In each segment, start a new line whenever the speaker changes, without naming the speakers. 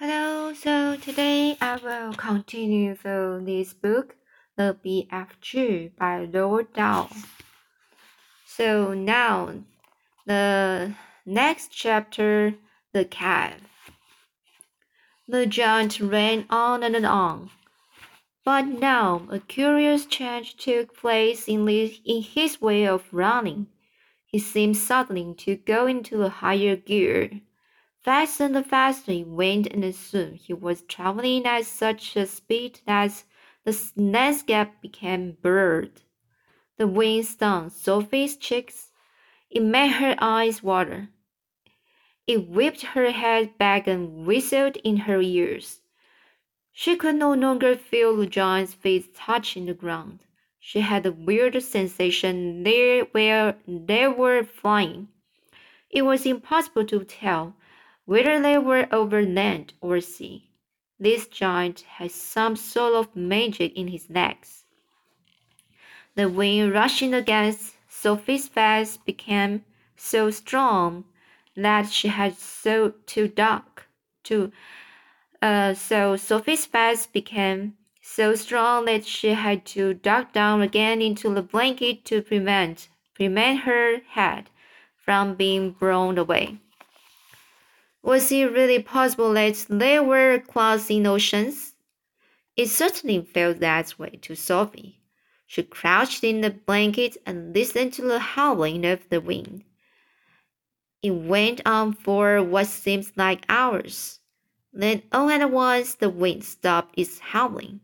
Hello, so today I will continue from this book, The BFG by Roald Dahl. So now, the next chapter, The Cave. The giant ran on and on. But now a curious change took place in, in his way of running. He seemed suddenly to go into a higher gear. Faster and faster he went, and soon he was traveling at such a speed that the landscape became blurred. The wind stung Sophie's cheeks. It made her eyes water. It whipped her head back and whistled in her ears. She could no longer feel the giant's feet touching the ground. She had a weird sensation there where they were flying. It was impossible to tell whether they were over land or sea. This giant had some sort of magic in his legs. The wind rushing against Sophie's face became so strong that she had so to duck to uh, so Sophie's face became so strong that she had to duck down again into the blanket to prevent prevent her head from being blown away. Was it really possible that there were in oceans? It certainly felt that way to Sophie. She crouched in the blanket and listened to the howling of the wind. It went on for what seemed like hours. Then all at once the wind stopped its howling.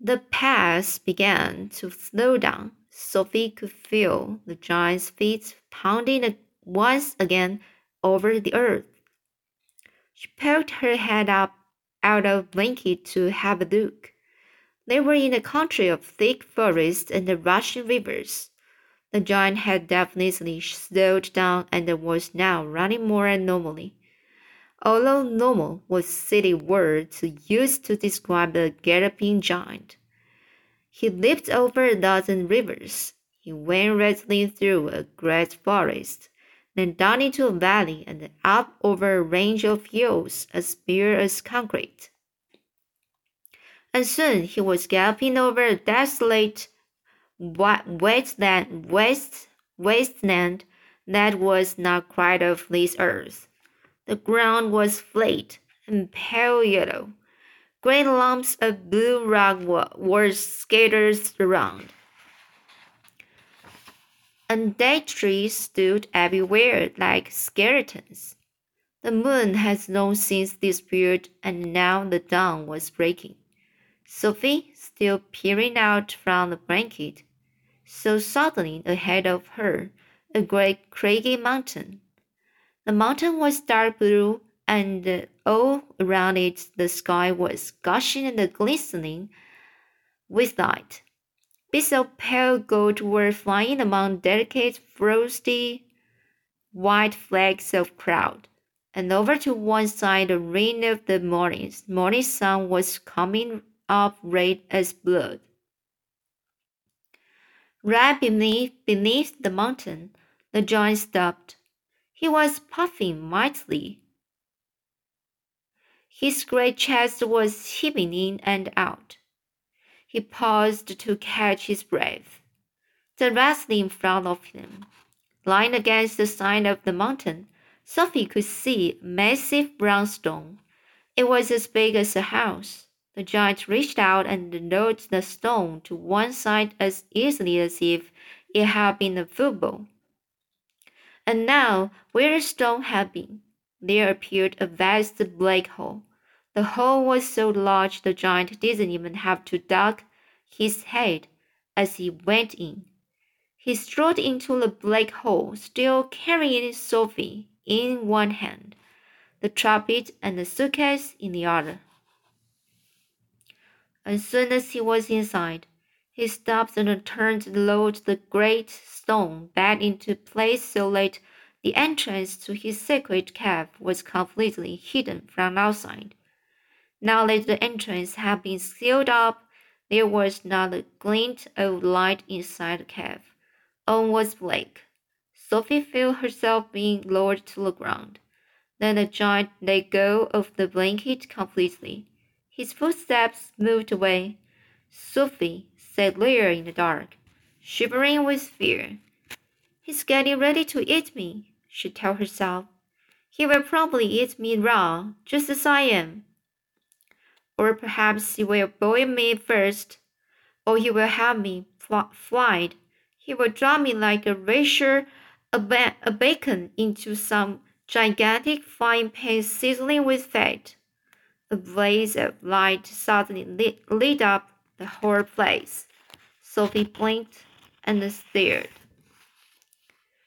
The pace began to slow down. Sophie could feel the giant's feet pounding once again over the earth. She poked her head up out of blanket to have a look. They were in a country of thick forests and rushing rivers. The giant had definitely slowed down and was now running more normally. Although normal was a silly word to use to describe a galloping giant. He leaped over a dozen rivers. He went rattling through a great forest then down into a valley and up over a range of hills as bare as concrete. And soon he was galloping over a desolate wasteland, waste, wasteland that was not quite of this earth. The ground was flat and pale yellow. Great lumps of blue rock were scattered around and date trees stood everywhere like skeletons. The moon had long since disappeared, and now the dawn was breaking. Sophie, still peering out from the blanket, saw suddenly ahead of her a great craggy mountain. The mountain was dark blue, and all around it the sky was gushing and glistening with light. Bits of pale gold were flying among delicate, frosty, white flakes of cloud, and over to one side the rain of the morning, morning sun was coming up red as blood. Right beneath, beneath the mountain, the giant stopped. He was puffing mightily. His great chest was heaving in and out. He paused to catch his breath. The Directly in front of him, lying against the side of the mountain, Sophie could see a massive brown stone. It was as big as a house. The giant reached out and rolled the stone to one side as easily as if it had been a football. And now, where the stone had been, there appeared a vast black hole. The hole was so large the giant didn't even have to duck his head as he went in. He strode into the black hole, still carrying Sophie in one hand, the trumpet and the suitcase in the other. As soon as he was inside, he stopped and turned to load the great stone back into place so that the entrance to his secret cave was completely hidden from outside. Now that the entrance had been sealed up, there was not a glint of light inside the cave. All was black. Sophie felt herself being lowered to the ground. Then the giant let go of the blanket completely. His footsteps moved away. Sophie sat there in the dark, shivering with fear. He's getting ready to eat me, she told herself. He will probably eat me raw, just as I am. Or perhaps he will boil me first, or he will have me fried. He will drop me like a rasher a, a bacon into some gigantic frying pan sizzling with fat. A blaze of light suddenly lit, lit up the whole place. Sophie blinked and stared.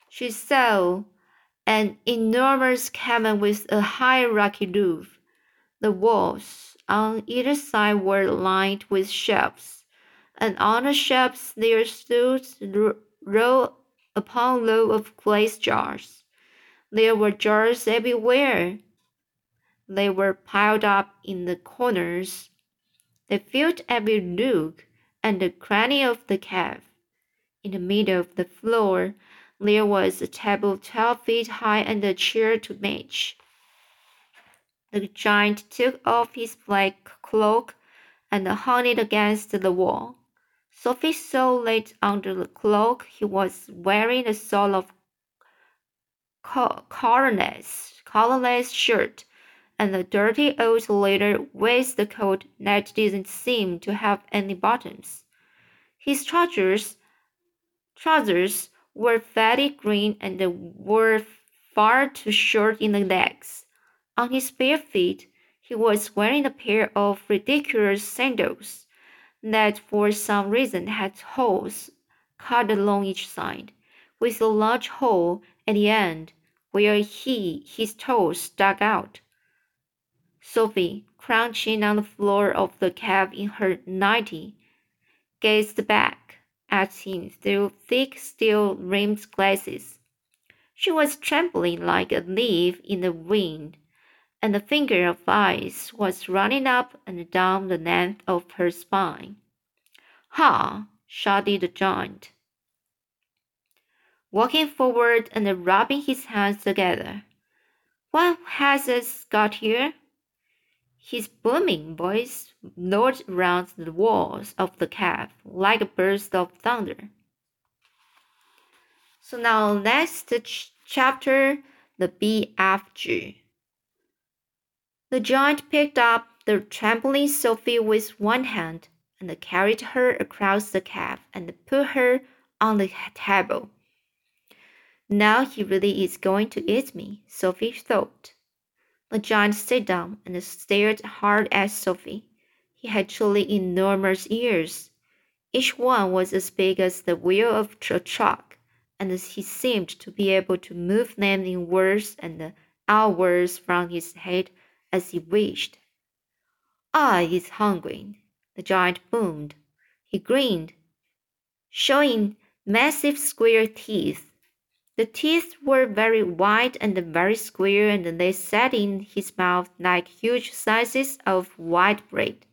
She saw an enormous cabin with a high rocky roof. The walls on either side were lined with shelves, and on the shelves there stood row upon row of glass jars. There were jars everywhere. They were piled up in the corners. They filled every nook and the cranny of the cave. In the middle of the floor, there was a table twelve feet high and a chair to match. The giant took off his black cloak and hung it against the wall. Sophie saw that under the cloak he was wearing a sort of collarless, shirt and a dirty old leather waistcoat that didn't seem to have any buttons. His trousers, trousers were fatty green and were far too short in the legs. On his bare feet, he was wearing a pair of ridiculous sandals that for some reason had holes cut along each side, with a large hole at the end where he his toes stuck out. Sophie, crouching on the floor of the cab in her nightie, gazed back at him through thick steel rimmed glasses. She was trembling like a leaf in the wind and the finger of ice was running up and down the length of her spine. Ha! shouted the giant, walking forward and rubbing his hands together. What has us got here? His booming voice roared round the walls of the cave like a burst of thunder. So now next ch chapter, the BFG. The giant picked up the trembling Sophie with one hand and carried her across the cave and put her on the table. Now he really is going to eat me, Sophie thought. The giant sat down and stared hard at Sophie. He had truly enormous ears. Each one was as big as the wheel of a truck, and he seemed to be able to move them inwards and outwards from his head as he wished. Ah, I is hungry, the giant boomed. He grinned, showing massive square teeth. The teeth were very wide and very square, and they sat in his mouth like huge slices of white bread.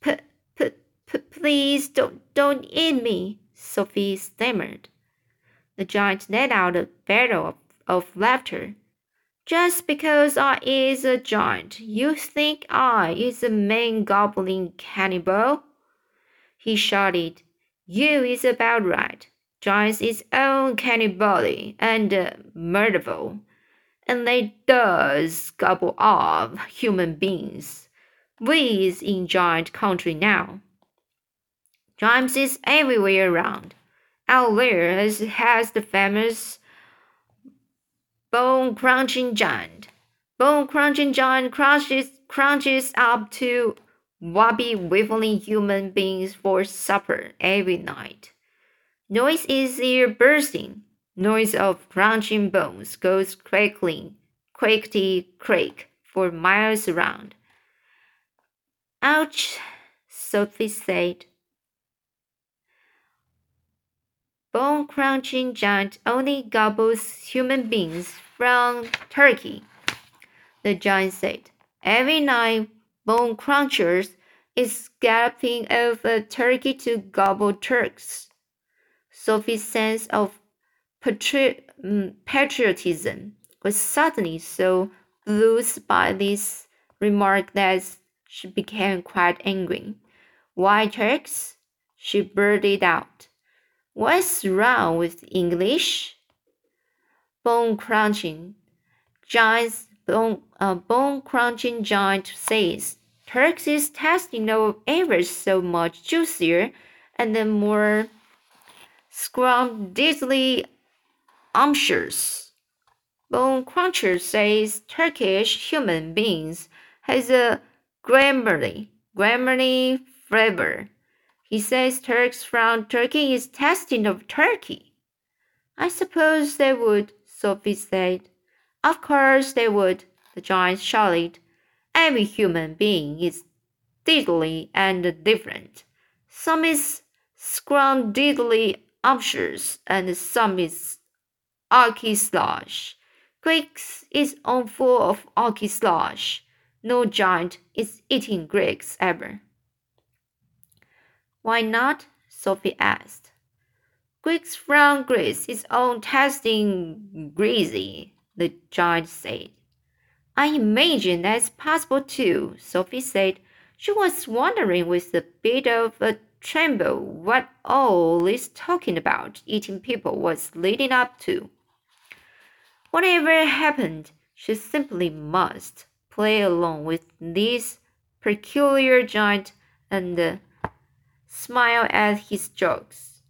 P p p please don't don't eat me, Sophie stammered. The giant let out a bellow of, of laughter. Just because I is a giant, you think I is a man-gobbling cannibal? He shouted. You is about right. Giants is own cannibal and uh, and they does gobble up human beings. We is in giant country now. Giants is everywhere around. Out there has, has the famous Bone crunching giant. Bone crunching giant crunches crunches up to wobbly wiggling human beings for supper every night. Noise is ear bursting. Noise of crunching bones goes crackling, crackety crack for miles around. Ouch, Sophie said. Bone crunching giant only gobbles human beings from Turkey. The giant said, Every night, bone crunchers is galloping over Turkey to gobble Turks. Sophie's sense of patri- mm, patriotism was suddenly so bruised by this remark that she became quite angry. Why, Turks? she blurted out. What's wrong with English? Bone crunching. Giants bone, uh, bone crunching giant says tasting no ever so much juicier and then more scrumptiously umptious. Bone Cruncher says Turkish human beings has a glamourly, glamourly flavor. He says Turks from Turkey is tasting of Turkey. I suppose they would, Sophie said. Of course they would, the giant shouted. Every human being is diddly and different. Some is scrumdiddly umptious and some is archy slosh. Greeks is all full of archy slosh. No giant is eating Greeks ever. Why not? Sophie asked. Greeks from Greece is all tasting greasy, the giant said. I imagine that's possible too, Sophie said. She was wondering with a bit of a tremble what all this talking about eating people was leading up to. Whatever happened, she simply must play along with this peculiar giant and smile at his jokes.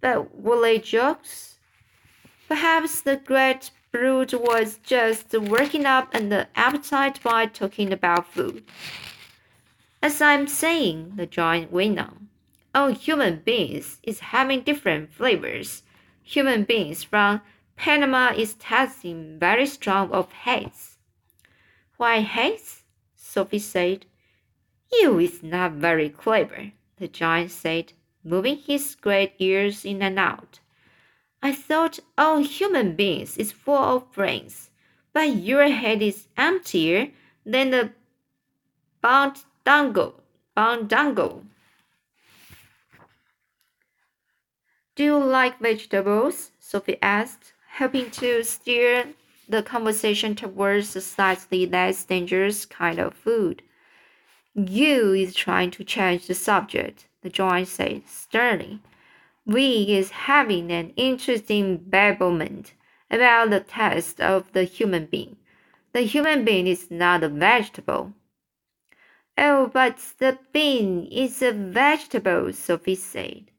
But were they jokes? Perhaps the great brute was just working up an appetite by talking about food. As I'm saying, the giant went on, all human beings is having different flavors. Human beings from Panama is tasting very strong of haze. Why haze? Sophie said. You is not very clever, the giant said, moving his great ears in and out. I thought all human beings is full of brains, but your head is emptier than the boundango. Boundango. Do you like vegetables? Sophie asked, helping to steer the conversation towards a slightly less dangerous kind of food. You is trying to change the subject, the giant said sternly. We is having an interesting babblement about the taste of the human being. The human being is not a vegetable. Oh, but the bean is a vegetable, Sophie said.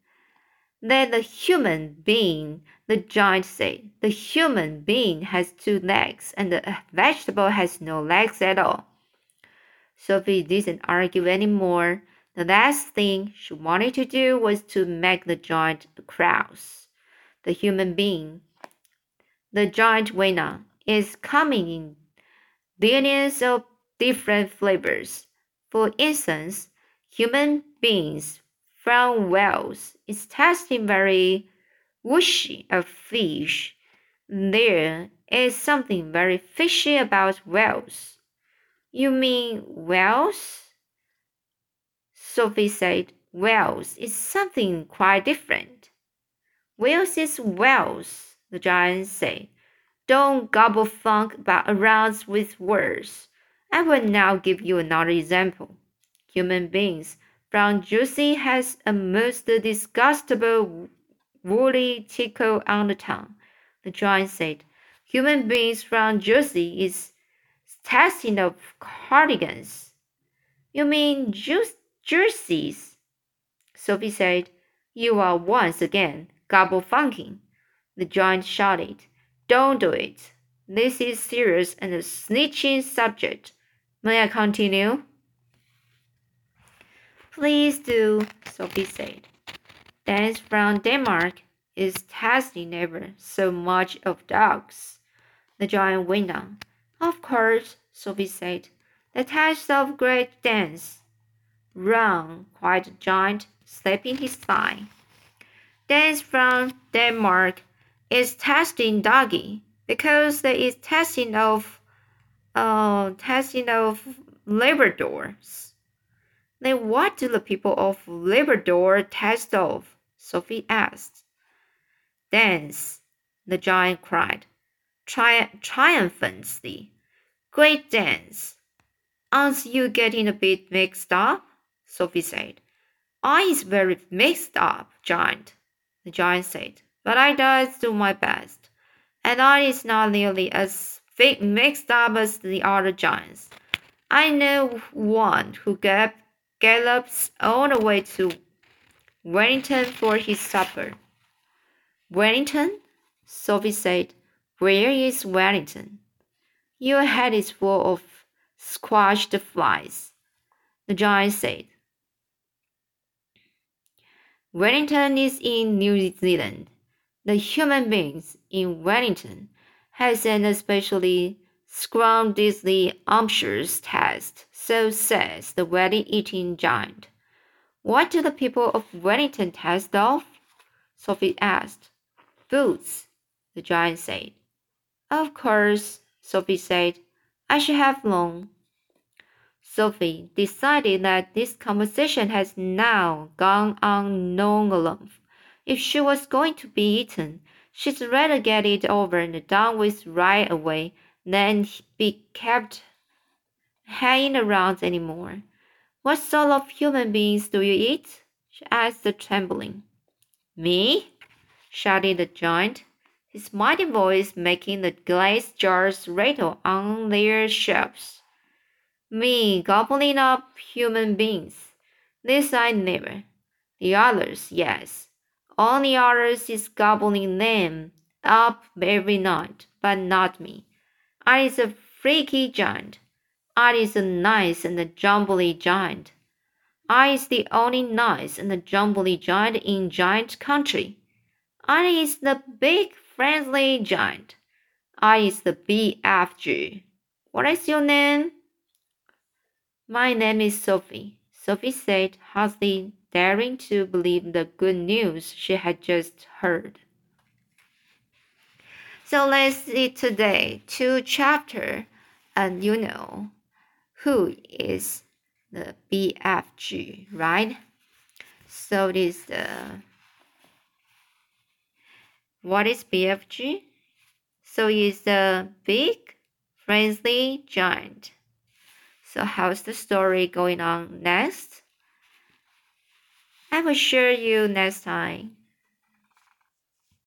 Then the human being, the giant said, the human being has two legs and the vegetable has no legs at all. Sophie didn't argue anymore. The last thing she wanted to do was to make the giant cross. The human being, the giant winner, is coming in billions of different flavors. For instance, human beings from Wales is tasting very whooshy of fish. There is something very fishy about Wales. You mean whales? Sophie said, Wales is something quite different. Wales is Wales, the giant said. Don't gobble funk about around with words. I will now give you another example. Human beings from Jersey has a most disgustable woolly tickle on the tongue. The giant said, Human beings from Jersey is testing of cardigans. You mean juice jerseys. Sophie said, You are once again gobble funking. The giant shouted, Don't do it. This is serious and a snitching subject. May I continue? Please do, Sophie said. Danes from Denmark is testing ever so much of dogs. The giant went on. Of course, Sophie said. The taste of great Danes Run, cried the giant, slapping his thigh. Danes from Denmark is testing doggy because there is testing of uh testing of Labradors. Then what do the people of Labrador test of? Sophie asked. Danes, the giant cried. tri triumphantly. Great Danes. Aren't you getting a bit mixed up? Sophie said. I is very mixed up, Giant, the giant said, but I does do my best, and I is not nearly as mixed up as the other giants. I know one who gallops all the way to Wellington for his supper. Wellington? Sophie said. Where is Wellington? Your head is full of squashed flies, the giant said. Wellington is in New Zealand. The human beings in Wellington has an especially scrumptiously umptious taste, so says the wedding eating giant. What do the people of Wellington taste of? Sophie asked. Boots, the giant said. Of course, Sophie said. I should have known. Sophie decided that this conversation has now gone on long enough. If she was going to be eaten, she'd rather get it over and done with right away than be kept hanging around any more. What sort of human beings do you eat? she asked, trembling. Me? shouted the giant his mighty voice making the glass jars rattle on their shelves. Me gobbling up human beings. This I never. The others, yes. Only others is gobbling them up every night, but not me. I is a freaky giant. I is a nice and a jumbly giant. I is the only nice and a jumbly giant in giant country. I is the big friendly giant. I is the BFG. What is your name? My name is Sophie, Sophie said, hardly daring to believe the good news she had just heard. So let's see today two chapter, and you know who is the BFG, right? So it is the what is BFG? So it's a big, friendly giant. So how's the story going on next? I will show you next time.